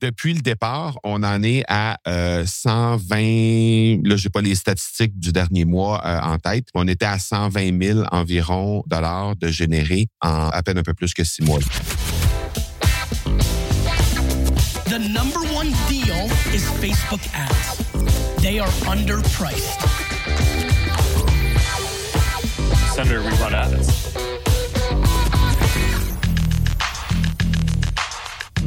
depuis le départ, on en est à 120. Là, j'ai pas les statistiques du dernier mois en tête. On était à 120 000 environ dollars de générés en à peine un peu plus que six mois. The number one deal is Facebook ads. They are underpriced. Senator, we run ads.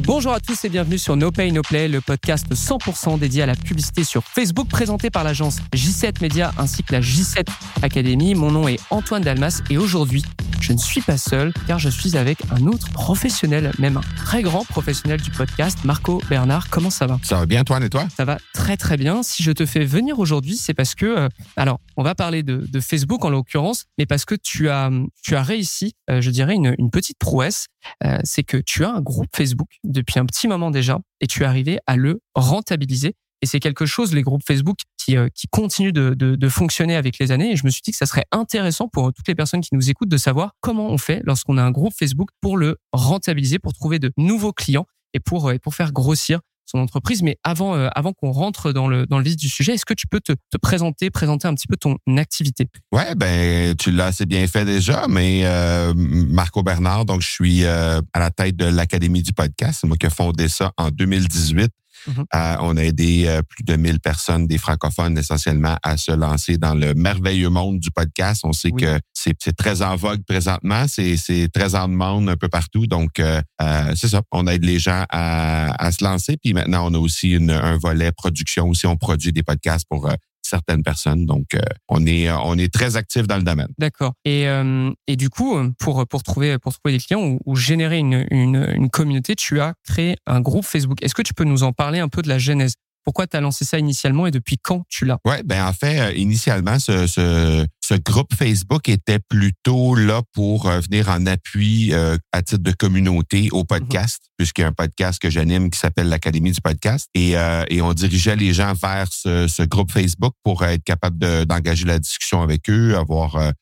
Bonjour à tous et bienvenue sur No Pay No Play, le podcast 100% dédié à la publicité sur Facebook présenté par l'agence J7 Media ainsi que la J7 Academy. Mon nom est Antoine Dalmas et aujourd'hui, je ne suis pas seul car je suis avec un autre professionnel, même un très grand professionnel du podcast, Marco Bernard. Comment ça va? Ça va bien, Antoine, et toi? Ça va très très bien. Si je te fais venir aujourd'hui, c'est parce que, euh, alors, on va parler de, de Facebook en l'occurrence, mais parce que tu as, tu as réussi, euh, je dirais, une, une petite prouesse. Euh, c'est que tu as un groupe Facebook depuis un petit moment déjà et tu es arrivé à le rentabiliser. Et c'est quelque chose, les groupes Facebook, qui, euh, qui continuent de, de, fonctionner avec les années. Et je me suis dit que ça serait intéressant pour toutes les personnes qui nous écoutent de savoir comment on fait lorsqu'on a un groupe Facebook pour le rentabiliser, pour trouver de nouveaux clients et pour, euh, et pour faire grossir entreprise. Mais avant, euh, avant qu'on rentre dans le, dans le vif du sujet, est-ce que tu peux te, te présenter, présenter un petit peu ton activité? Ouais, ben, tu l'as assez bien fait déjà, mais euh, Marco Bernard, donc je suis euh, à la tête de l'Académie du podcast. C'est moi qui ai fondé ça en 2018. Mm -hmm. on a aidé euh, plus de 1000 personnes, des francophones essentiellement, à se lancer dans le merveilleux monde du podcast. On sait oui. que c'est très en vogue présentement, c'est très en demande un peu partout. Donc, euh, euh, c'est ça, on aide les gens à, à, se lancer. Puis maintenant, on a aussi une, un volet production aussi. On produit des podcasts pour euh, certaines personnes. Donc, euh, on est on est très actif dans le domaine. D'accord. Et euh, et du coup, pour pour trouver pour trouver des clients ou, ou générer une, une, une communauté, tu as créé un groupe Facebook. Est-ce que tu peux nous en parler un peu de la genèse? Pourquoi tu as lancé ça initialement et depuis quand tu l'as? Oui, ben en fait, euh, initialement, ce, ce, ce, groupe Facebook était plutôt là pour euh, venir en appui euh, à titre de communauté au podcast, mm -hmm. puisqu'il y a un podcast que j'anime qui s'appelle l'Académie du podcast. Et, euh, et on dirigeait les gens vers ce, ce groupe Facebook pour être capable d'engager de, la discussion avec eux, avoir euh,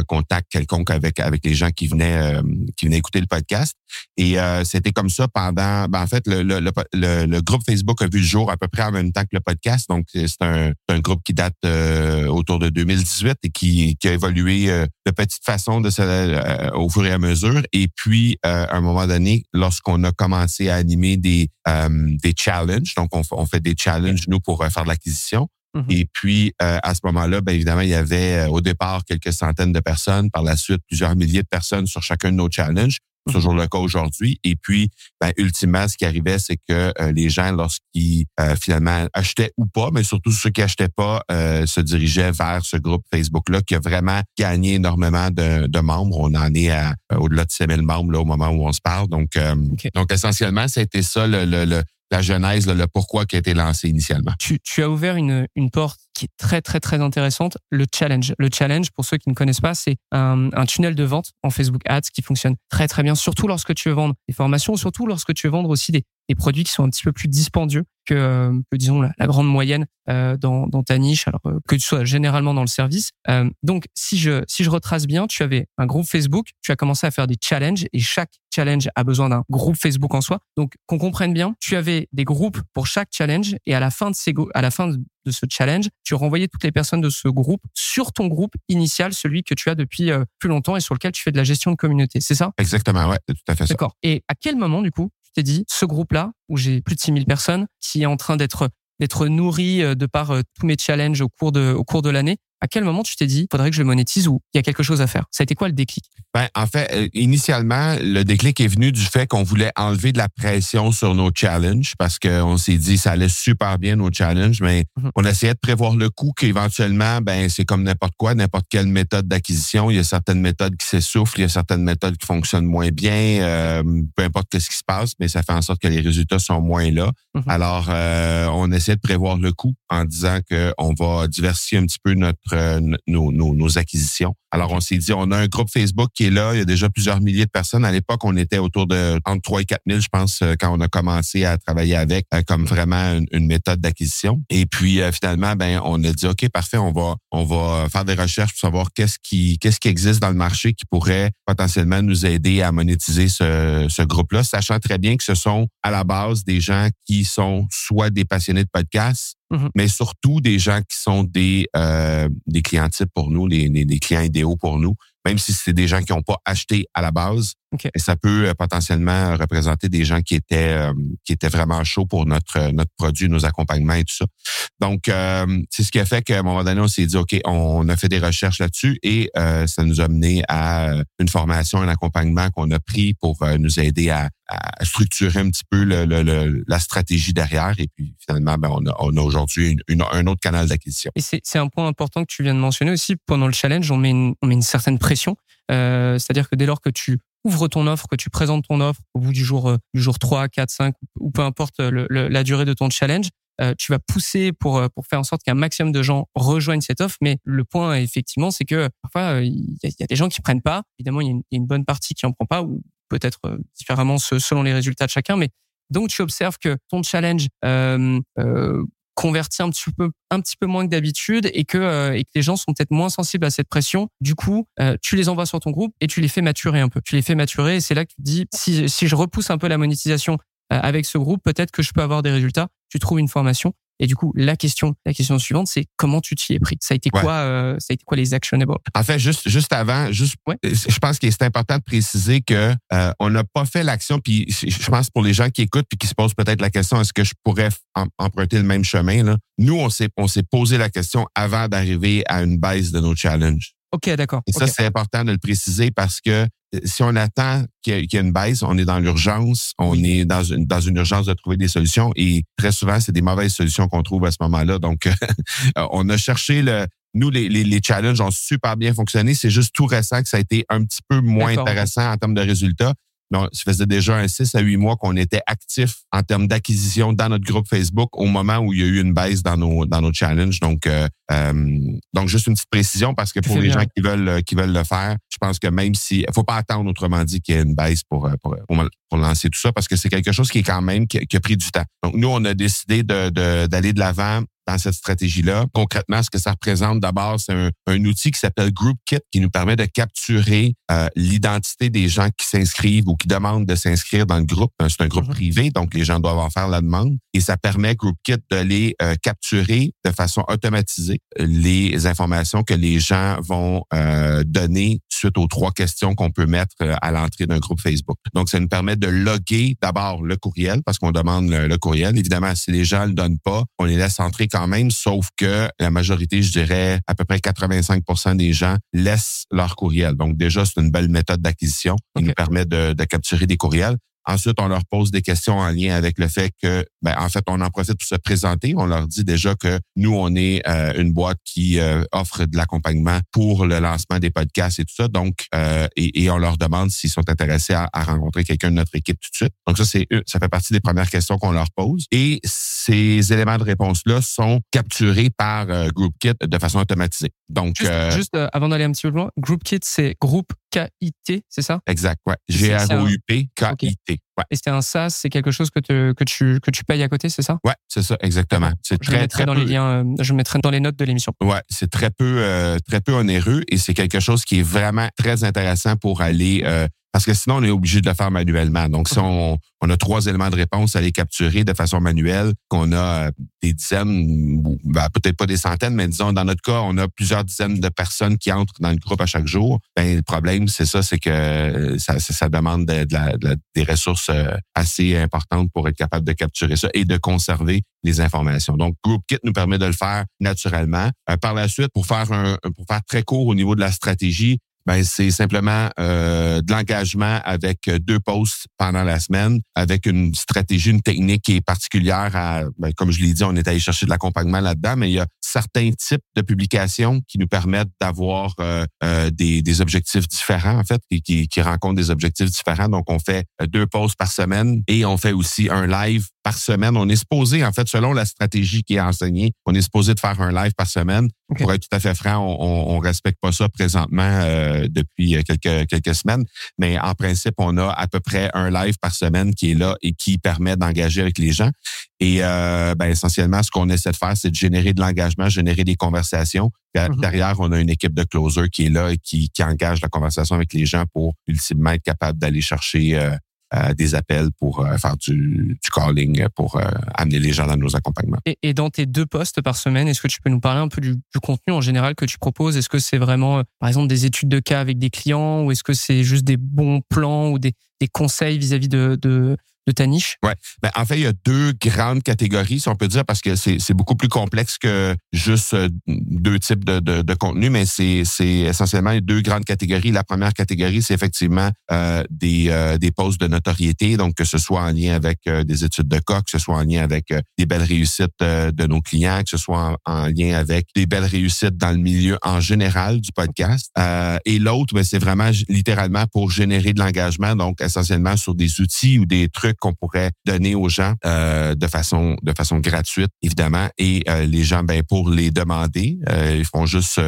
un contact quelconque avec, avec les gens qui venaient, qui venaient écouter le podcast. Et c'était comme ça pendant... Ben, en fait, le, le, le, le, groupe Facebook a vu le jour à peu près en même temps que le podcast. Donc, c'est un, un, groupe qui date euh, autour de 2018 et qui, qui a évolué euh, de petite façon de euh, au fur et à mesure. Et puis, à un moment donné, lorsqu'on a commencé à animer des, des challenges, donc on, on, fait des challenges, nous, pour faire de l'acquisition, Mm -hmm. Et puis, euh, à ce moment-là, ben, évidemment, il y avait euh, au départ quelques centaines de personnes, par la suite plusieurs milliers de personnes sur chacun de nos challenges. C'est toujours le cas aujourd'hui. Et puis, ben, ultimement, ce qui arrivait, c'est que euh, les gens, lorsqu'ils euh, finalement achetaient ou pas, mais surtout ceux qui achetaient pas, euh, se dirigeaient vers ce groupe Facebook-là qui a vraiment gagné énormément de, de membres. On en est à au-delà de 5000 membres là, au moment où on se parle. Donc, okay. donc essentiellement, c'était ça le, le, le la genèse, le, le pourquoi qui a été lancé initialement. Tu, tu as ouvert une, une porte très, très, très intéressante, le challenge. Le challenge, pour ceux qui ne connaissent pas, c'est un, tunnel de vente en Facebook Ads qui fonctionne très, très bien, surtout lorsque tu veux vendre des formations, surtout lorsque tu veux vendre aussi des, des produits qui sont un petit peu plus dispendieux que, euh, que disons, la, la, grande moyenne euh, dans, dans, ta niche, alors euh, que tu sois généralement dans le service. Euh, donc, si je, si je retrace bien, tu avais un groupe Facebook, tu as commencé à faire des challenges et chaque challenge a besoin d'un groupe Facebook en soi. Donc, qu'on comprenne bien, tu avais des groupes pour chaque challenge et à la fin de ces, à la fin de ce challenge, tu renvoyais toutes les personnes de ce groupe sur ton groupe initial, celui que tu as depuis euh, plus longtemps et sur lequel tu fais de la gestion de communauté. C'est ça? Exactement, ouais, tout à fait ça. D'accord. Et à quel moment, du coup, tu t'es dit, ce groupe-là, où j'ai plus de 6000 personnes, qui est en train d'être nourri euh, de par euh, tous mes challenges au cours de l'année, à quel moment tu t'es dit, faudrait que je le monétise ou il y a quelque chose à faire? Ça a été quoi le déclic? Ben en fait, euh, initialement, le déclic est venu du fait qu'on voulait enlever de la pression sur nos challenges parce qu'on s'est dit ça allait super bien nos challenges, mais mm -hmm. on essayait de prévoir le coût qu'éventuellement, ben c'est comme n'importe quoi, n'importe quelle méthode d'acquisition. Il y a certaines méthodes qui s'essoufflent, il y a certaines méthodes qui fonctionnent moins bien, euh, peu importe ce qui se passe, mais ça fait en sorte que les résultats sont moins là. Mm -hmm. Alors, euh, on essaie de prévoir le coût en disant qu'on va diversifier un petit peu notre euh, nos, nos, nos acquisitions. Alors, on s'est dit, on a un groupe Facebook qui est là. Il y a déjà plusieurs milliers de personnes. À l'époque, on était autour de entre 3 et 4 000, je pense, euh, quand on a commencé à travailler avec euh, comme vraiment une, une méthode d'acquisition. Et puis, euh, finalement, ben, on a dit, OK, parfait, on va on va faire des recherches pour savoir qu'est-ce qui qu'est-ce qui existe dans le marché qui pourrait potentiellement nous aider à monétiser ce, ce groupe-là, sachant très bien que ce sont à la base des gens qui sont soit des passionnés de podcasts, Mhm. mais surtout des gens qui sont des euh, des clients types pour nous, les, les clients idéaux pour nous, même si c'est des gens qui n'ont pas acheté à la base. Et ça peut euh, potentiellement représenter des gens qui étaient euh, qui étaient vraiment chauds pour notre euh, notre produit, nos accompagnements et tout ça. Donc euh, c'est ce qui a fait qu'à un moment donné on s'est dit ok, on a fait des recherches là-dessus et euh, ça nous a mené à une formation, un accompagnement qu'on a pris pour nous aider à, à structurer un petit peu le, le- le- la stratégie derrière et puis finalement ben, on a, on a aujourd'hui une- une- un autre canal d'acquisition. Et c'est c'est un point important que tu viens de mentionner aussi. Pendant le challenge, on met une, on met une certaine pression. Euh, C'est-à-dire que dès lors que tu ouvres ton offre, que tu présentes ton offre au bout du jour, euh, du jour 3, 4, 5, ou peu importe le- le- la durée de ton challenge, euh, tu vas pousser pour, euh, pour faire en sorte qu'un maximum de gens rejoignent cette offre. Mais le point, effectivement, c'est que parfois, euh, il y, a- des gens qui prennent pas. Évidemment, il y, a une- bonne partie qui en prend pas, ou peut-être euh, différemment selon les résultats de chacun. Mais donc, tu observes que ton challenge euh, euh, convertit un petit peu un petit peu moins que d'habitude et que euh, et que les gens sont peut-être moins sensibles à cette pression. Du coup, euh, tu les envoies sur ton groupe et tu les fais maturer un peu. Tu les fais maturer et c'est là que tu te dis si si je repousse un peu la monétisation euh, avec ce groupe, peut-être que je peux avoir des résultats. Tu trouves une formation et du coup, la question la question suivante, c'est comment tu t'y es pris? Ça a été Ouais. quoi euh, ça a été quoi les actionables? En fait, juste juste avant, juste, Ouais. je pense que c'est important de préciser que euh, on n'a pas fait l'action. Puis je pense pour les gens qui écoutent puis qui se posent peut-être la question, est-ce que je pourrais em- emprunter le même chemin là? Nous, on s'est on s'est posé la question avant d'arriver à une baisse de nos challenges. Ok, d'accord. Et ça, c'est important de le préciser parce que euh, si on attend qu'il y ait- une baisse, on est dans l'urgence, on est dans une, dans une urgence de trouver des solutions et très souvent, c'est des mauvaises solutions qu'on trouve à ce moment-là. Donc, euh, on a cherché le... Nous, les, les, les challenges ont super bien fonctionné. C'est juste tout récent que ça a été un petit peu moins intéressant en termes de résultats. Non, ça faisait déjà un 6 à 8 mois qu'on était actifs en termes d'acquisition dans notre groupe Facebook au moment où il y a eu une baisse dans nos dans nos challenges. Donc, euh, euh, donc juste une petite précision parce que pour les bien. gens qui veulent qui veulent le faire, je pense que même si faut pas attendre autrement dit qu'il y ait une baisse pour euh, pour, pour, pour lancer tout ça parce que c'est quelque chose qui est quand même qui, qui a pris du temps. Donc nous on a décidé de- d'aller de l'avant dans cette stratégie-là. Concrètement, ce que ça représente d'abord, c'est un, un outil qui s'appelle GroupKit qui nous permet de capturer euh, l'identité des gens qui s'inscrivent ou qui demandent de s'inscrire dans le groupe. Euh, C'est un groupe Mhm. privé, donc les gens doivent en faire la demande. Et ça permet GroupKit de les euh, capturer de façon automatisée les informations que les gens vont euh, donner suite aux trois questions qu'on peut mettre à l'entrée d'un groupe Facebook. Donc, ça nous permet de loguer d'abord le courriel parce qu'on demande le, le courriel. Évidemment, si les gens le donnent pas, on les laisse entrer quand même, sauf que la majorité, je dirais à peu près 85% des gens laissent leur courriel. Donc, déjà, c'est une belle méthode d'acquisition qui nous permet de, de capturer des courriels. Ensuite, on leur pose des questions en lien avec le fait que, ben, en fait, on en profite pour se présenter. On leur dit déjà que nous, on est euh, une boîte qui euh, offre de l'accompagnement pour le lancement des podcasts et tout ça. Donc, euh, et, et on leur demande s'ils sont intéressés à, à rencontrer quelqu'un de notre équipe tout de suite. Donc, ça, c'est ça fait partie des premières questions qu'on leur pose. Et ces éléments de réponse-là sont capturés par euh, GroupKit de façon automatisée. Donc, Juste, euh, juste, euh, avant d'aller un petit peu plus loin, GroupKit, c'est groupe KIT, c'est ça? Exact, ouais. Un- G-R-O-U-P-K-I-T. Ouais. Et c'était un SaaS, c'est quelque chose que, te, que, tu, que tu payes à côté, c'est ça? Ouais, c'est ça, exactement. C'est très, mettrai très dans peu- les liens, euh, je mettrai dans les notes de l'émission. Ouais, c'est très peu, euh, très peu onéreux et c'est quelque chose qui est vraiment très intéressant pour aller. euh, parce que sinon, on est obligé de le faire manuellement. Donc, si on, on a trois éléments de réponse à les capturer de façon manuelle, qu'on a euh, des dizaines, ou ben, peut-être pas des centaines, mais disons, dans notre cas, on a plusieurs dizaines de personnes qui entrent dans le groupe à chaque jour. Ben, le problème, c'est ça, c'est que euh, ça, ça, ça demande de- de la- de la- des ressources euh, assez importantes pour être capable de capturer ça et de conserver les informations. Donc, GroupKit nous permet de le faire naturellement. Euh, par la suite, pour faire un, pour faire très court au niveau de la stratégie, ben c'est simplement euh, de l'engagement avec deux posts pendant la semaine, avec une stratégie, une technique qui est particulière à, ben, comme je l'ai dit, on est allé chercher de l'accompagnement là-dedans, mais il y a certains types de publications qui nous permettent d'avoir euh, euh, des, des objectifs différents, en fait, et qui, qui rencontrent des objectifs différents. Donc, on fait euh, deux posts par semaine et on fait aussi un live par semaine. On est supposé, en fait, selon la stratégie qui est enseignée, on est supposé de faire un live par semaine. Okay. Pour être tout à fait franc, on, on, on respecte pas ça présentement euh, depuis quelques quelques semaines, mais en principe, on a à peu près un live par semaine qui est là et qui permet d'engager avec les gens. Et euh, ben, essentiellement, ce qu'on essaie de faire, c'est de générer de l'engagement, générer des conversations. Mhm. Derrière, on a une équipe de closers qui est là et qui, qui engage la conversation avec les gens pour ultimement être capable d'aller chercher euh, euh, des appels pour euh, faire du, du calling, pour euh, amener les gens dans nos accompagnements. Et, dans tes deux postes par semaine, est-ce que tu peux nous parler un peu du, contenu en général que tu proposes? Est-ce que c'est vraiment, par exemple, des études de cas avec des clients ou est-ce que c'est juste des bons plans ou des, des conseils vis-à-vis de, de, Ouais. Ben, en fait, il y a deux grandes catégories, si on peut dire, parce que c'est beaucoup plus complexe que juste euh, deux types de, de, de contenu, mais c'est essentiellement deux grandes catégories. La première catégorie, c'est effectivement euh, des, euh, des postes de notoriété, donc que ce soit en lien avec euh, des études de cas, que ce soit en lien avec euh, des belles réussites de nos clients, que ce soit en, en, lien avec des belles réussites dans le milieu en général du podcast. et l'autre, ben, c'est vraiment littéralement pour générer de l'engagement, donc essentiellement sur des outils ou des trucs qu'on pourrait donner aux gens euh, de façon de façon gratuite évidemment et euh, les gens ben pour les demander euh, ils font juste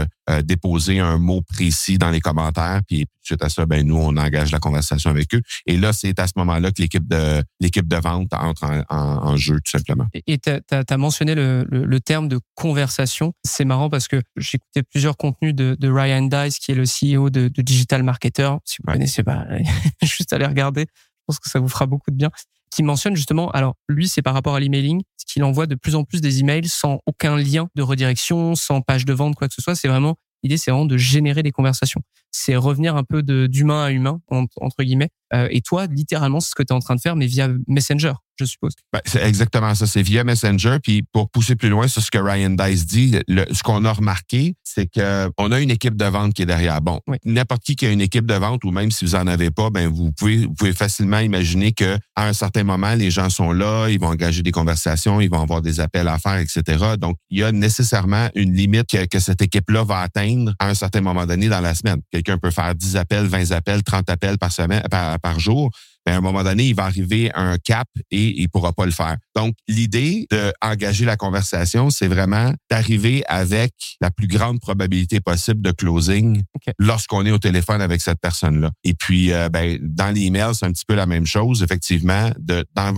déposer un mot précis dans les commentaires puis suite à ça ben nous on engage la conversation avec eux et là c'est à ce moment-là que l'équipe de l'équipe de vente entre en, en, en, jeu tout simplement. Et tu as, mentionné le, le, le, terme de conversation. C'est marrant parce que j'écoutais plusieurs contenus de, de, Ryan Dice qui est le CEO de, de Digital Marketer. Si vous ouais. connaissez pas, juste aller regarder. Pense que ça vous fera beaucoup de bien qui mentionne justement, alors lui, c'est par rapport à l'emailing, qu'il envoie de plus en plus des emails sans aucun lien de redirection, sans page de vente, quoi que ce soit. C'est vraiment, l'idée, c'est vraiment de générer des conversations. C'est revenir un peu d'humain à humain, entre guillemets. Euh, et toi, littéralement, c'est ce que tu es en train de faire, mais via Messenger, je suppose. Ben, c'est exactement ça. C'est via Messenger. Puis pour pousser plus loin sur ce que Ryan Dice dit, le, ce qu'on a remarqué, c'est que on a une équipe de vente qui est derrière. Bon, oui. n'importe qui qui a une équipe de vente, ou même si vous en avez pas, ben vous pouvez, vous pouvez facilement imaginer que à un certain moment, les gens sont là, ils vont engager des conversations, ils vont avoir des appels à faire, etc. Donc, il y a nécessairement une limite que, que cette équipe-là va atteindre à un certain moment donné dans la semaine. Quelqu'un peut faire 10 appels, 20 appels, 30 appels par semaine, par, par jour. Mais à un moment donné, il va arriver à un cap et il pourra pas le faire. Donc, l'idée d'engager la conversation, c'est vraiment d'arriver avec la plus grande probabilité possible de closing okay. lorsqu'on est au téléphone avec cette personne-là. Et puis, euh, ben, dans l'email, c'est un petit peu la même chose, effectivement,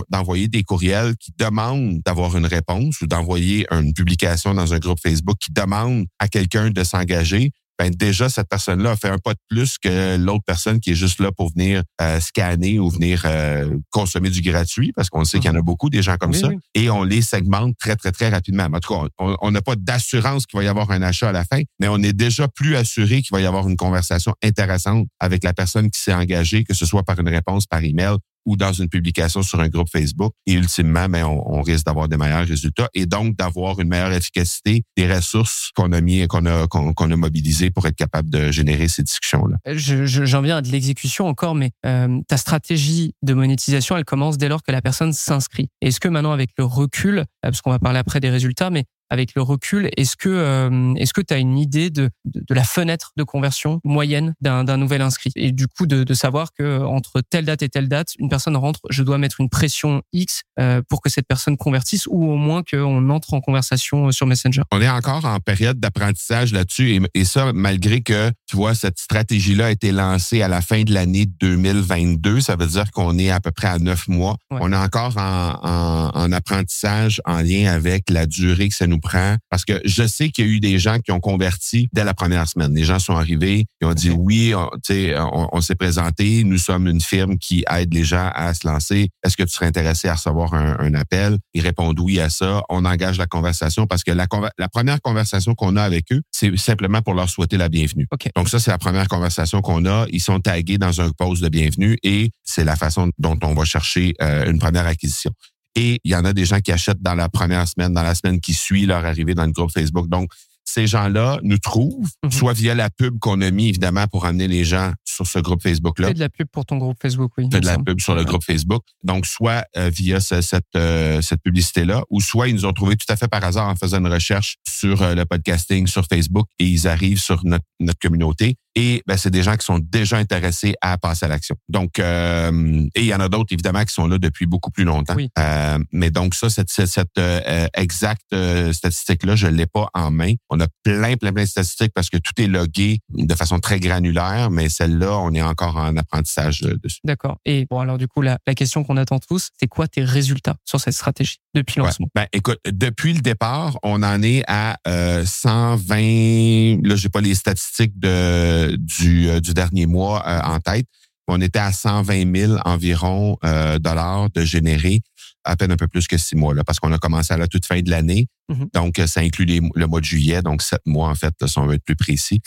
d'envoyer de, des courriels qui demandent d'avoir une réponse ou d'envoyer une publication dans un groupe Facebook qui demande à quelqu'un de s'engager ben déjà cette personne-là a fait un pas de plus que l'autre personne qui est juste là pour venir euh, scanner ou venir euh, consommer du gratuit, parce qu'on sait qu'il y en a beaucoup des gens comme oui, ça, oui. et on les segmente très très très rapidement. En tout cas, on n'a pas d'assurance qu'il va y avoir un achat à la fin, mais on est déjà plus assuré qu'il va y avoir une conversation intéressante avec la personne qui s'est engagée, que ce soit par une réponse par email ou dans une publication sur un groupe Facebook. Et ultimement, ben, on, on risque d'avoir des meilleurs résultats et donc d'avoir une meilleure efficacité des ressources qu'on a mis, qu'on a, qu'on qu a mobilisées pour être capable de générer ces discussions-là. J'en je, je, viens à de l'exécution encore, mais euh, ta stratégie de monétisation, elle commence dès lors que la personne s'inscrit. Est-ce que maintenant, avec le recul, parce qu'on va parler après des résultats, mais avec le recul, est-ce que euh, est-ce que tu as une idée de, de, de, la fenêtre de conversion moyenne d'un nouvel inscrit? Et du coup de, de, savoir que entre telle date et telle date, une personne rentre, je dois mettre une pression X euh, pour que cette personne convertisse ou au moins qu'on entre en conversation sur Messenger? On est encore en période d'apprentissage là-dessus et, et, ça malgré que tu vois cette stratégie-là a été lancée à la fin de l'année 2022, ça veut dire qu'on est à peu près à neuf mois. Ouais. On est encore en, en, en apprentissage en lien avec la durée que ça nous prend parce que je sais qu'il y a eu des gens qui ont converti dès la première semaine. Les gens sont arrivés, ils ont dit okay. oui, on, on, on s'est présenté, nous sommes une firme qui aide les gens à se lancer. Est-ce que tu serais intéressé à recevoir un, un, appel? Ils répondent oui à ça. On engage la conversation parce que la, la première conversation qu'on a avec eux, c'est simplement pour leur souhaiter la bienvenue. Okay. Donc ça, c'est la première conversation qu'on a. Ils sont tagués dans un post de bienvenue et c'est la façon dont on va chercher euh, une première acquisition. Et il y en a des gens qui achètent dans la première semaine, dans la semaine qui suit leur arrivée dans le groupe Facebook. Donc, ces gens-là nous trouvent, mm -hmm. soit via la pub qu'on a mis, évidemment, pour amener les gens sur ce groupe Facebook-là. Fais de la pub pour ton groupe Facebook, oui. Fais de la pub sur le groupe Facebook. Donc, soit euh, via ce, cette, euh, cette publicité-là, ou soit ils nous ont trouvé tout à fait par hasard en faisant une recherche sur euh, le podcasting sur Facebook et ils arrivent sur notre, notre communauté et ben, c'est des gens qui sont déjà intéressés à passer à l'action. Donc, euh, et il y en a d'autres évidemment qui sont là depuis beaucoup plus longtemps. Oui. Euh, mais donc ça, cette, cette, cette, euh, exacte euh, statistique-là, je l'ai pas en main. On a plein, plein, plein de statistiques parce que tout est logué de façon très granulaire, mais celle-là, on est encore en apprentissage euh, dessus. D'accord. Et bon, alors du coup, la, la question qu'on attend tous, c'est quoi tes résultats sur cette stratégie depuis Ouais. lancement? Ben, écoute, depuis le départ, on en est à euh, 120. Là, j'ai pas les statistiques de du, euh, du dernier mois euh, en tête. On était à 120 000 environ euh, dollars de générer à peine un peu plus que six mois là, parce qu'on a commencé à la toute fin de l'année. Mhm. Donc, euh, ça inclut les- le mois de juillet, donc sept mois en fait, là, si on veut être plus précis.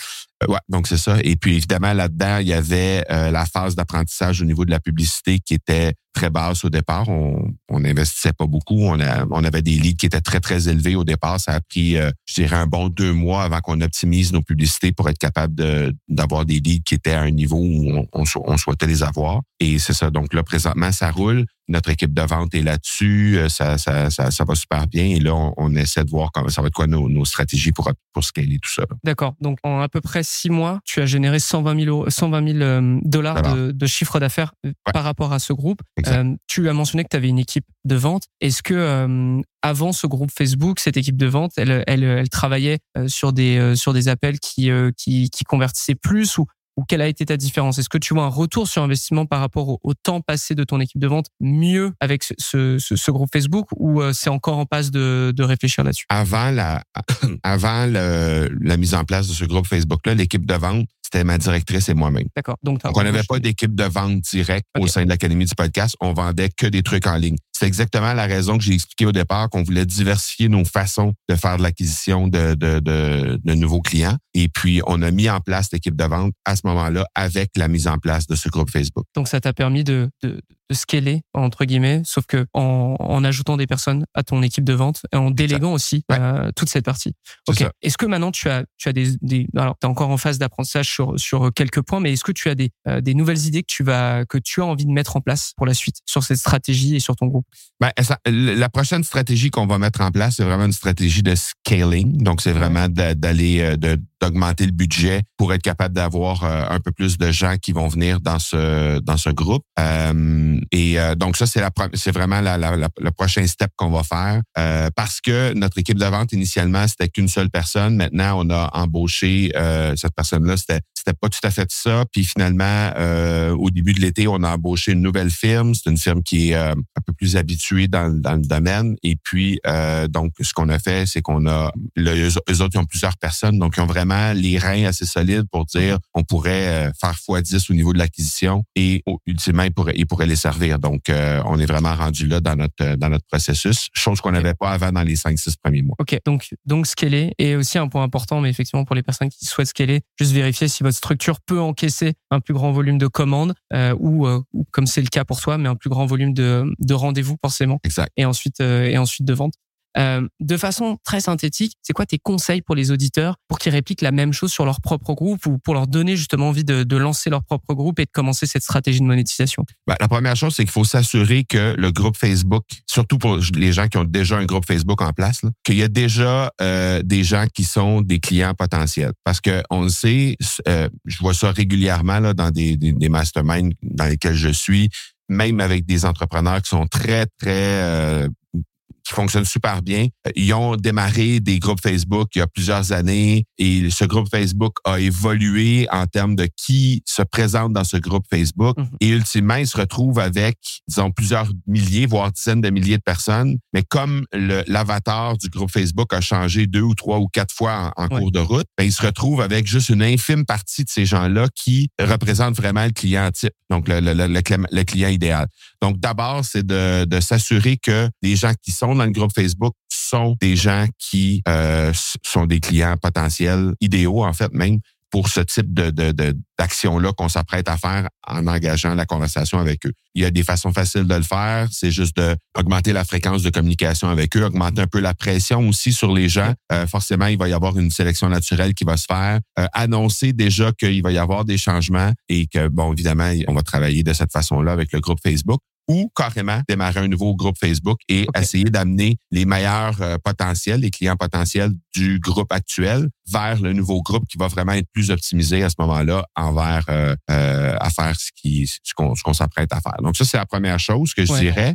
Euh, ouais, donc c'est ça. Et puis évidemment là-dedans, il y avait euh, la phase d'apprentissage au niveau de la publicité qui était très basse au départ. On on n'investissait pas beaucoup. On, a, on avait des leads qui étaient très très élevés au départ. Ça a pris, euh, je dirais, un bon deux mois avant qu'on optimise nos publicités pour être capable de- d'avoir des leads qui étaient à un niveau où on, on souhaitait les avoir. Et c'est ça. Donc là présentement, ça roule. Notre équipe de vente est là-dessus. Euh, Ça, ça, ça, ça va super bien. Et là, on, on essaie de voir comment ça va être quoi nos, nos stratégies pour pour scaler tout ça. D'accord. Donc, en à peu près six mois, tu as généré 120 000, euros- 120 000 euh, dollars de, de chiffre d'affaires euh, par rapport à ce groupe. Euh, tu as mentionné que tu avais une équipe de vente. Est-ce que euh, avant ce groupe Facebook, cette équipe de vente, elle, elle, elle travaillait sur des sur des appels qui euh, qui, qui convertissaient plus ou ou quelle a été ta différence? Est-ce que tu vois un retour sur investissement par rapport au, au temps passé de ton équipe de vente mieux avec ce, ce, ce- groupe Facebook ou euh, c'est encore en passe de, de réfléchir là-dessus? Avant la avant le- la mise en place de ce groupe Facebook-là, l'équipe de vente, c'était ma directrice et moi-même. D'accord. Donc, on n'avait pas d'équipe de vente directe au sein de l'Académie du podcast. On vendait que des trucs en ligne. C'est exactement la raison que j'ai expliqué au départ, qu'on voulait diversifier nos façons de faire de l'acquisition de, de, de, de nouveaux clients. Et puis, on a mis en place l'équipe de vente à ce moment-là avec la mise en place de ce groupe Facebook. Donc ça t'a permis de, de, de scaler entre guillemets, sauf que en, en ajoutant des personnes à ton équipe de vente et en déléguant aussi Ouais. euh, toute cette partie. Ok. Est-ce que maintenant tu as tu as des, des alors t'es encore en phase d'apprentissage sur sur quelques points, mais est-ce que tu as des euh, des nouvelles idées que tu vas que tu as envie de mettre en place pour la suite sur cette stratégie et sur ton groupe? Ben, ça- la prochaine stratégie qu'on va mettre en place, c'est vraiment une stratégie de scaling. Donc, c'est vraiment d'a- d'aller, euh, de- d'augmenter le budget pour être capable d'avoir euh, un peu plus de gens qui vont venir dans ce dans ce groupe. Euh, et euh, donc, ça, c'est la c'est vraiment la, la- la- le prochain step qu'on va faire euh, parce que notre équipe de vente initialement c'était qu'une seule personne. Maintenant, on a embauché euh, cette personne-là. C'était c'était pas tout à fait ça. Puis finalement, euh, au début de l'été, on a embauché une nouvelle firme. C'est une firme qui est un peu plus habituée dans, dans le domaine. Et puis, donc, ce qu'on a fait, c'est qu'on a, le, eux autres, ils ont plusieurs personnes, donc ils ont vraiment les reins assez solides pour dire, on pourrait euh, faire x10 au niveau de l'acquisition et ultimement, ils pourraient, ils pourraient les servir. Donc, euh, on est vraiment rendu là dans notre euh, dans notre processus, chose qu'on n'avait pas avant dans les 5-6 premiers mois. Ok, donc donc scaler et aussi un point important, mais effectivement pour les personnes qui souhaitent scaler, juste vérifier si votre structure peut encaisser un plus grand volume de commandes euh, ou, euh, comme c'est le cas pour toi, mais un plus grand volume de, de rendez-vous forcément Exact. et ensuite et ensuite de vente. Euh, de façon très synthétique, c'est quoi tes conseils pour les auditeurs pour qu'ils répliquent la même chose sur leur propre groupe ou pour leur donner justement envie de, lancer leur propre groupe et de commencer cette stratégie de monétisation? Ben, la première chose, c'est qu'il faut s'assurer que le groupe Facebook, surtout pour les gens qui ont déjà un groupe Facebook en place, qu'il y a déjà euh, des gens qui sont des clients potentiels. Parce que on le sait, euh, je vois ça régulièrement là, dans des, des, masterminds dans lesquels je suis, même avec des entrepreneurs qui sont très, très qui fonctionnent super bien. Euh, Ils ont démarré des groupes Facebook il y a plusieurs années et ce groupe Facebook a évolué en termes de qui se présente dans ce groupe Facebook. Mhm. Et ultimement, ils se retrouvent avec, disons, plusieurs milliers, voire dizaines de milliers de personnes. Mais comme l'avatar du groupe Facebook a changé deux ou trois ou quatre fois en, en Ouais. cours de route, ben, ils se retrouvent avec juste une infime partie de ces gens-là qui représentent vraiment le client type, donc le, le- le- le clé- le client idéal. Donc, d'abord, c'est de, de s'assurer que les gens qui sont dans le groupe Facebook sont des gens qui euh, sont des clients potentiels, idéaux en fait même, pour ce type de, d'action-là qu'on s'apprête à faire en engageant la conversation avec eux. Il y a des façons faciles de le faire, c'est juste de augmenter la fréquence de communication avec eux, augmenter un peu la pression aussi sur les gens. Euh, forcément, il va y avoir une sélection naturelle qui va se faire. Euh, annoncer déjà qu'il va y avoir des changements et que, bon, évidemment, on va travailler de cette façon-là avec le groupe Facebook. Ou carrément démarrer un nouveau groupe Facebook et essayer d'amener les meilleurs euh, potentiels, les clients potentiels du groupe actuel vers le nouveau groupe qui va vraiment être plus optimisé à ce moment-là envers euh, euh, à faire ce qui ce qu'on ce qu'on s'apprête à faire. Donc ça c'est la première chose que je Ouais. dirais.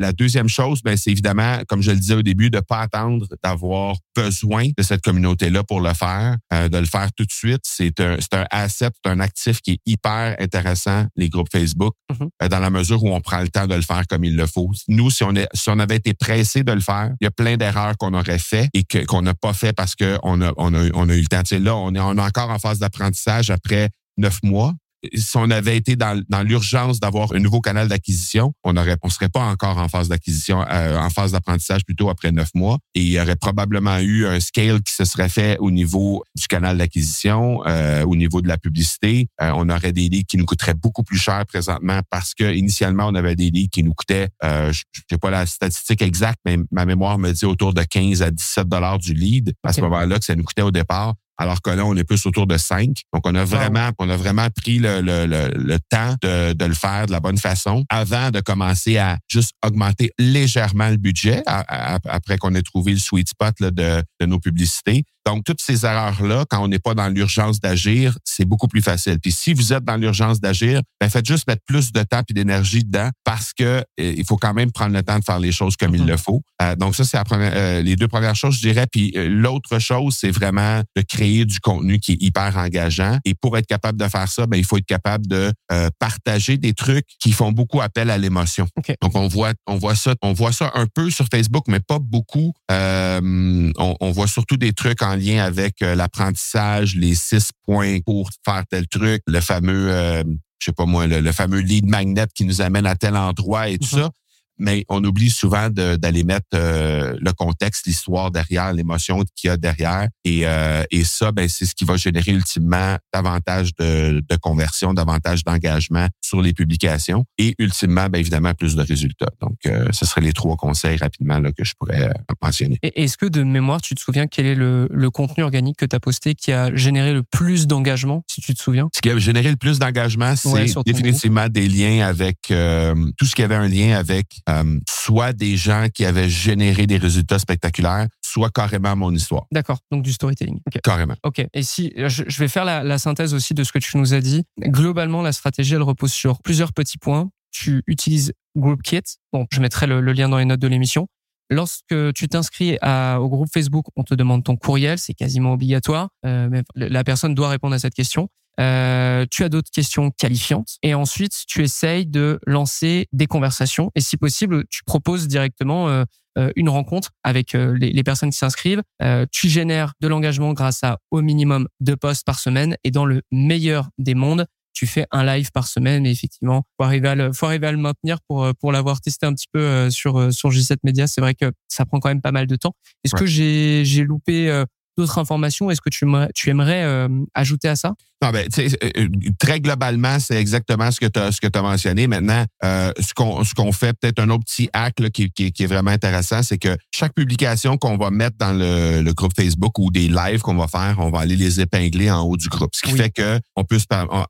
La deuxième chose, ben, c'est évidemment, comme je le disais au début, de pas attendre d'avoir besoin de cette communauté-là pour le faire, euh, de le faire tout de suite. C'est un, c'est un asset, c'est un actif qui est hyper intéressant, les groupes Facebook, Mhm. euh, dans la mesure où on prend le temps de le faire comme il le faut. Nous, si on, est, si on avait été pressé de le faire, il y a plein d'erreurs qu'on aurait fait et que, qu'on n'a pas fait parce qu'on a, on a, on a eu le temps. Tu sais, là, on est, on est encore en phase d'apprentissage après neuf mois si on avait été dans, dans l'urgence d'avoir un nouveau canal d'acquisition, on aurait, on serait pas encore en phase d'acquisition, euh, en phase d'apprentissage plutôt après neuf mois. Et il y aurait probablement eu un scale qui se serait fait au niveau du canal d'acquisition, euh, au niveau de la publicité. Euh, on aurait des leads qui nous coûteraient beaucoup plus cher présentement parce que initialement on avait des leads qui nous coûtaient, euh, je sais pas la statistique exacte, mais ma mémoire me dit autour de 15 à 17 dollars du lead à ce Ok. moment-là que ça nous coûtait au départ alors que là, on est plus autour de 5. Donc, on a vraiment, on a vraiment pris le, le, le, le temps de, de le faire de la bonne façon avant de commencer à juste augmenter légèrement le budget à- à- après qu'on ait trouvé le sweet spot là, de, de nos publicités. Donc, toutes ces erreurs-là, quand on n'est pas dans l'urgence d'agir, c'est beaucoup plus facile. Puis si vous êtes dans l'urgence d'agir, ben faites juste mettre plus de temps et d'énergie dedans parce que euh, il faut quand même prendre le temps de faire les choses comme il Mhm. le faut. Euh, donc ça, c'est euh, les deux premières choses, je dirais. Puis euh, l'autre chose, c'est vraiment de créer du contenu qui est hyper engageant. Et pour être capable de faire ça, ben il faut être capable de partager des trucs qui font beaucoup appel à l'émotion. Donc on voit, on voit ça, on voit ça un peu sur Facebook, mais pas beaucoup. Euh, on, on voit surtout des trucs en lien avec euh, l'apprentissage, les six points pour faire tel truc, le fameux, euh, je sais pas moi, le, le fameux lead magnet qui nous amène à tel endroit et tout Mhm. ça. Mais on oublie souvent d'aller mettre euh, le contexte, l'histoire derrière, l'émotion qu'il y a derrière. Et, euh, et ça, ben, c'est ce qui va générer ultimement davantage de, de conversion, davantage d'engagement sur les publications et ultimement, ben, évidemment, plus de résultats. Donc, euh, ce seraient les trois conseils rapidement là, que je pourrais euh, mentionner. Et est-ce que de mémoire, tu te souviens quel est le, le contenu organique que tu as posté qui a généré le plus d'engagement, si tu te souviens? Ce qui a généré le plus d'engagement, c'est Ouais, définitivement des liens avec euh, tout ce qui avait un lien avec euh, soit des gens qui avaient généré des résultats spectaculaires, soit carrément mon histoire. D'accord, donc du storytelling. Ok. Carrément. Ok. Et si je, vais faire la, la synthèse aussi de ce que tu nous as dit. Globalement, la stratégie, elle repose sur plusieurs petits points. Tu utilises GroupKit. Bon, je mettrai le, le lien dans les notes de l'émission. Lorsque tu t'inscris au groupe Facebook, on te demande ton courriel, c'est quasiment obligatoire. Euh, mais la personne doit répondre à cette question. Euh, tu as d'autres questions qualifiantes et ensuite tu essayes de lancer des conversations et si possible tu proposes directement euh, euh, une rencontre avec euh, les, les personnes qui s'inscrivent. Euh, tu génères de l'engagement grâce à au minimum deux posts par semaine et dans le meilleur des mondes, tu fais un live par semaine. Et effectivement, faut arriver à le, faut arriver à le maintenir pour pour l'avoir testé un petit peu sur sur J7 Media. C'est vrai que ça prend quand même pas mal de temps. Est-ce Ouais. que j'ai j'ai loupé d'autres informations? Est-ce que tu aimerais, tu aimerais ajouter à ça? Non, ben, tu sais, euh, euh, très globalement, c'est exactement ce que tu as, ce que as mentionné. Maintenant, euh, ce qu'on ce qu'on fait, peut-être un autre petit hack là, qui, qui, qui est vraiment intéressant, c'est que chaque publication qu'on va mettre dans le, le groupe Facebook ou des lives qu'on va faire, on va aller les épingler en haut du groupe. Ce qui Oui. fait que on peut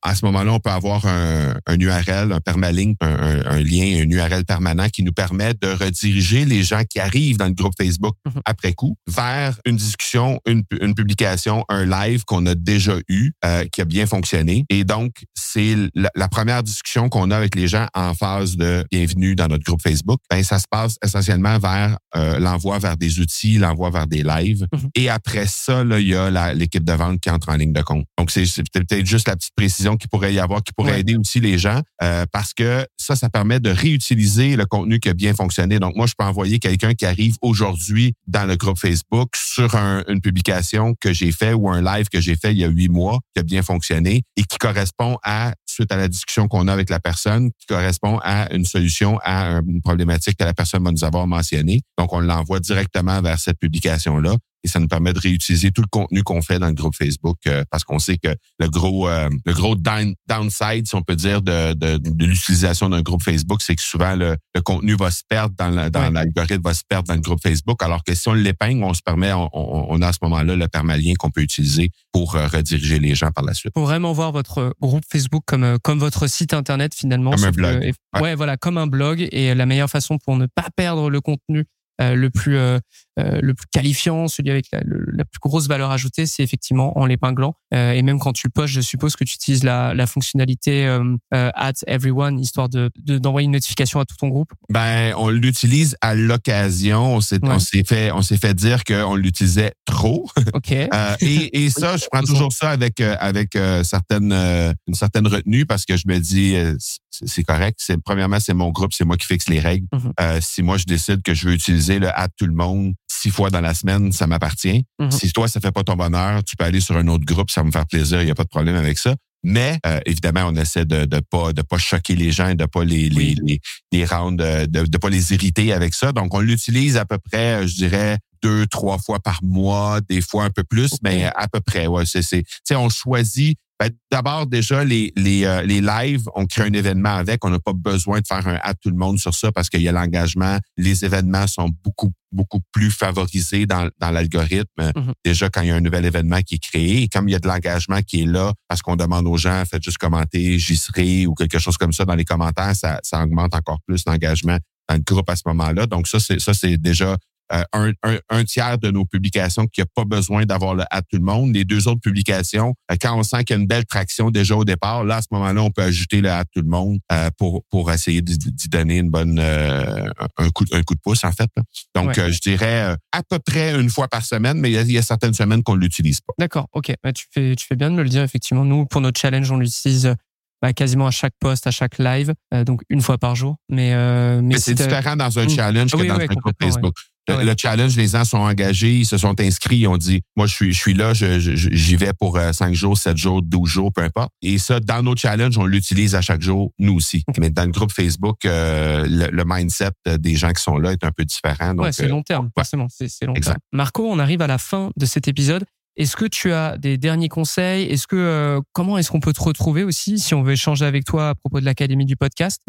à ce moment-là, on peut avoir un, un URL, un permalink, un, un, un lien, un URL permanent qui nous permet de rediriger les gens qui arrivent dans le groupe Facebook Mhm. après coup vers une discussion, une, une publication, un live qu'on a déjà eu, euh, qui a bien fonctionné. Et donc, c'est la, la première discussion qu'on a avec les gens en phase de bienvenue dans notre groupe Facebook. Ben, ça se passe essentiellement vers euh, l'envoi vers des outils, l'envoi vers des lives. Mhm. Et après ça, là, il y a l'équipe de vente qui entre en ligne de compte. Donc, c'est c'est peut-être juste la petite précision qu'il pourrait y avoir, qui pourrait Ouais. aider aussi les gens, euh, parce que ça, ça permet de réutiliser le contenu qui a bien fonctionné. Donc, moi, je peux envoyer quelqu'un qui arrive aujourd'hui dans le groupe Facebook sur un- une publication que j'ai fait ou un live que j'ai fait il y a huit mois, qui a bien fonctionné et qui correspond à, suite à la discussion qu'on a avec la personne, qui correspond à une solution à une problématique que la personne va nous avoir mentionnée. Donc, on l'envoie directement vers cette publication-là. Et ça nous permet de réutiliser tout le contenu qu'on fait dans le groupe Facebook euh, parce qu'on sait que le gros euh, le gros down- downside, si on peut dire, de, de, de l'utilisation d'un groupe Facebook, c'est que souvent le, le contenu va se perdre dans la- dans Ouais. l'algorithme, va se perdre dans le groupe Facebook, alors que si on l'épingle, on se permet, on, on- on a à ce moment-là le permalien qu'on peut utiliser pour euh, rediriger les gens par la suite. faut vraiment voir votre groupe Facebook comme comme votre site internet finalement. Comme un que- blog. et- Ouais. ouais. voilà, comme un blog. Et la meilleure façon pour ne pas perdre le contenu le plus euh, euh, le plus qualifiant, celui avec la, le- la plus grosse valeur ajoutée, c'est effectivement en l'épinglant. Euh, et même quand tu le postes, je suppose que tu utilises la, la fonctionnalité euh, euh, at everyone histoire de de- d'envoyer une notification à tout ton groupe. Ben, on l'utilise à l'occasion. On s'est, Ouais. fait, on s'est fait dire qu'on l'utilisait trop. Ok. Euh, et, et ça, je prends toujours ça avec euh, avec euh, certaines euh, une certaine retenue parce que je me dis euh, c'est correct. C'est premièrement c'est mon groupe, c'est moi qui fixe les règles. Mhm. Euh, si moi je décide que je veux utiliser le add tout le monde six fois dans la semaine, ça m'appartient. Mhm. Si toi ça fait pas ton bonheur, tu peux aller sur un autre groupe, ça va me faire plaisir. Il y a pas de problème avec ça. Mais euh, évidemment, on essaie de de pas de pas choquer les gens, de pas les les Oui. les, les rendre, euh, de de pas les irriter avec ça. Donc on l'utilise à peu près, euh, je dirais deux trois fois par mois, des fois un peu plus, mais à peu près. Ouais, c'est c'est. Tu sais, on choisit. Ben, D'abord, déjà, les, les, euh, les lives, on crée un événement avec. On n'a pas besoin de faire un à tout le monde sur ça parce qu'il y a l'engagement. Les événements sont beaucoup, beaucoup plus favorisés dans, dans l'algorithme. Mhm. Déjà, quand il y a un nouvel événement qui est créé, et comme il y a de l'engagement qui est là, parce qu'on demande aux gens, faites juste commenter, j'y serai ou quelque chose comme ça dans les commentaires, ça, ça augmente encore plus l'engagement dans le groupe à ce moment-là. Donc ça, c'est ça, c'est déjà euh, un, un, un tiers de nos publications qui a pas besoin d'avoir le à tout le monde. Les deux autres publications, euh, quand on sent qu'il y a une belle traction déjà au départ, là, à ce moment-là, on peut ajouter le à tout le monde euh, pour, pour essayer d'y donner une bonne un, coup, un coup de pouce, en fait. là. Donc, Ouais. je dirais à peu près une fois par semaine, mais il y a, il y a certaines semaines qu'on l'utilise pas. D'accord, ok. Bah, tu, fais, tu fais bien de me le dire, effectivement. Nous, pour notre challenge, on l'utilise bah, quasiment à chaque post, à chaque live, euh, donc une fois par jour. Mais, euh, mais, Mais c'est différent dans un Mm. challenge que Oui, dans oui, un groupe Facebook. Le, Ah le challenge, les gens sont engagés, ils se sont inscrits, ils ont dit, moi, je suis, je suis là, j'y vais pour euh, 5 jours, 7 jours, 12 jours, peu importe. Et ça, dans nos challenges, on l'utilise à chaque jour, nous aussi. Mais dans le groupe Facebook, euh, le, le mindset des gens qui sont là est un peu différent. Donc, ouais, c'est long terme, forcément. C'est c'est long Exact. terme. Marco, on arrive à la fin de cet épisode. Est-ce que tu as des derniers conseils? Est-ce que euh, comment est-ce qu'on peut te retrouver aussi si on veut échanger avec toi à propos de l'académie du podcast?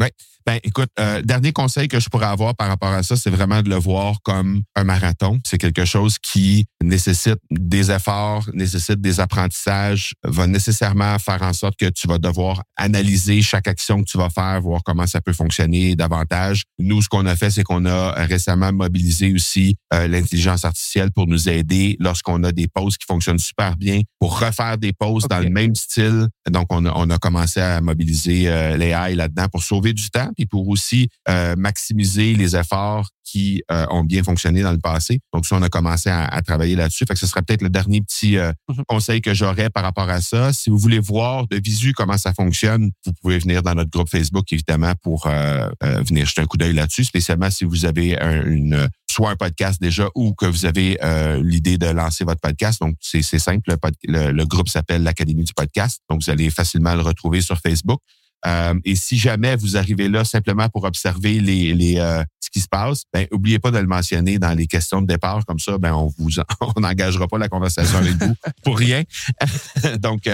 Ben, écoute, euh, dernier conseil que je pourrais avoir par rapport à ça, c'est vraiment de le voir comme un marathon. C'est quelque chose qui nécessite des efforts, nécessite des apprentissages, va nécessairement faire en sorte que tu vas devoir analyser chaque action que tu vas faire, voir comment ça peut fonctionner davantage. Nous, ce qu'on a fait, c'est qu'on a récemment mobilisé aussi euh, l'intelligence artificielle pour nous aider lorsqu'on a des posts qui fonctionnent super bien, pour refaire des Ok. dans le même style. Donc, on a, on a commencé à mobiliser euh, l'AI là-dedans pour sauver du temps puis pour aussi euh, maximiser les efforts qui euh, ont bien fonctionné dans le passé. Donc, ça, on a commencé à, à travailler là-dessus. Fait que ce serait peut-être le dernier petit euh, Mhm. conseil que j'aurais par rapport à ça. Si vous voulez voir de visu comment ça fonctionne, vous pouvez venir dans notre groupe Facebook, évidemment, pour euh, euh, venir jeter un coup d'œil là-dessus, spécialement si vous avez un- une soit un podcast déjà ou que vous avez euh, l'idée de lancer votre podcast. Donc, c'est simple. Le, groupe s'appelle l'Académie du podcast. Donc, vous allez facilement le retrouver sur Facebook. Euh, et si jamais vous arrivez là simplement pour observer les, euh, ce qui se passe, ben oubliez pas de le mentionner dans les questions de départ comme ça, ben on vous on n'engagera pas la conversation avec vous pour rien. donc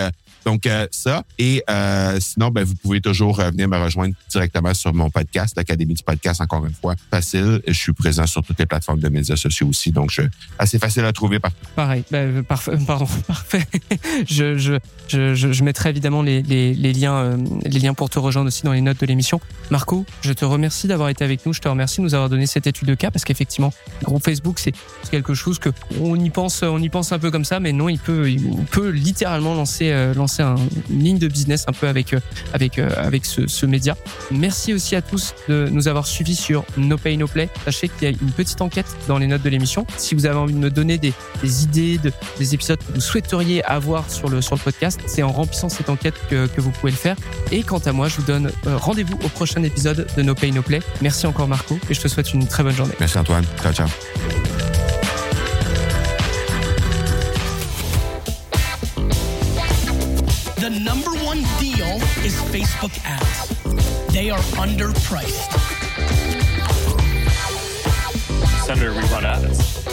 donc euh, ça et euh, sinon ben vous pouvez toujours euh, venir me rejoindre directement sur mon podcast, l'Académie du podcast encore une fois, facile. Je suis présent sur toutes les plateformes de médias sociaux aussi, donc je, assez facile à trouver partout. Pareil, bah, euh, parfait, pardon, parfait. je, je, je, mettrai évidemment les, les, les liens, les liens pour te rejoindre aussi dans les notes de l'émission. Marco, je te remercie d'avoir été avec nous. Je te remercie de nous avoir donné cette étude de cas parce qu'effectivement, le groupe Facebook, c'est quelque chose que on y pense, on y pense un peu comme ça, mais non, il peut, il peut littéralement lancer, lancer un- une ligne de business un peu avec, euh, avec, euh, avec ce, média. Merci aussi à tous de nous avoir suivis sur No Pay No Play. Sachez qu'il y a une petite enquête dans les notes de l'émission. Si vous avez envie de me donner des, idées, de, des épisodes que vous souhaiteriez avoir sur le, sur le podcast, c'est en remplissant cette enquête que, que vous pouvez le faire. Et quant à moi, je vous donne euh, rendez-vous au prochain épisode de No Pay No Play. Merci encore Marco et je te souhaite une très bonne journée. Merci Antoine. Ciao ciao. Is Facebook ads. They are underpriced. Senator, we run ads.